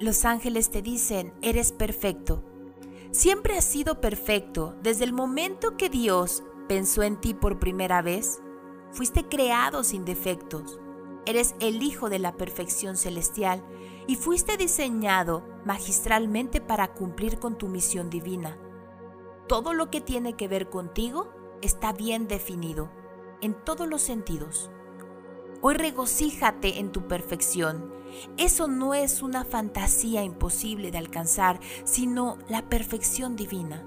los ángeles te dicen, eres perfecto. Siempre has sido perfecto desde el momento que Dios pensó en ti por primera vez. Fuiste creado sin defectos. Eres el Hijo de la perfección celestial y fuiste diseñado magistralmente para cumplir con tu misión divina. Todo lo que tiene que ver contigo está bien definido, en todos los sentidos. Hoy regocíjate en tu perfección. Eso no es una fantasía imposible de alcanzar, sino la perfección divina.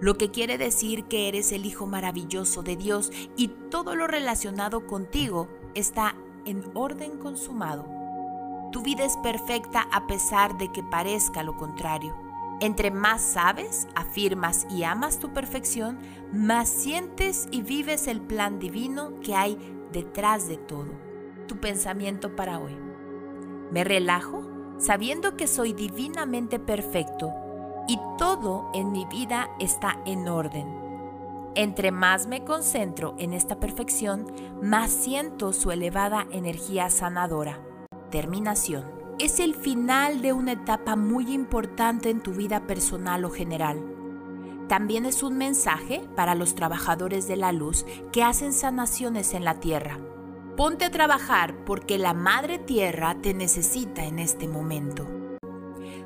Lo que quiere decir que eres el Hijo maravilloso de Dios y todo lo relacionado contigo está en orden consumado. Tu vida es perfecta a pesar de que parezca lo contrario. Entre más sabes, afirmas y amas tu perfección, más sientes y vives el plan divino que hay detrás de todo. Tu pensamiento para hoy. Me relajo sabiendo que soy divinamente perfecto y todo en mi vida está en orden. Entre más me concentro en esta perfección, más siento su elevada energía sanadora. Terminación. Es el final de una etapa muy importante en tu vida personal o general. También es un mensaje para los trabajadores de la luz que hacen sanaciones en la tierra. Ponte a trabajar porque la Madre Tierra te necesita en este momento.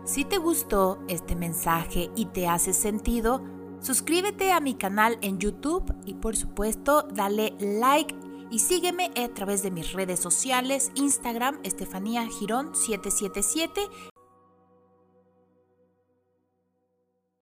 Si te gustó este mensaje y te hace sentido, Suscríbete a mi canal en YouTube y por supuesto dale like y sígueme a través de mis redes sociales, Instagram, Estefanía Girón 777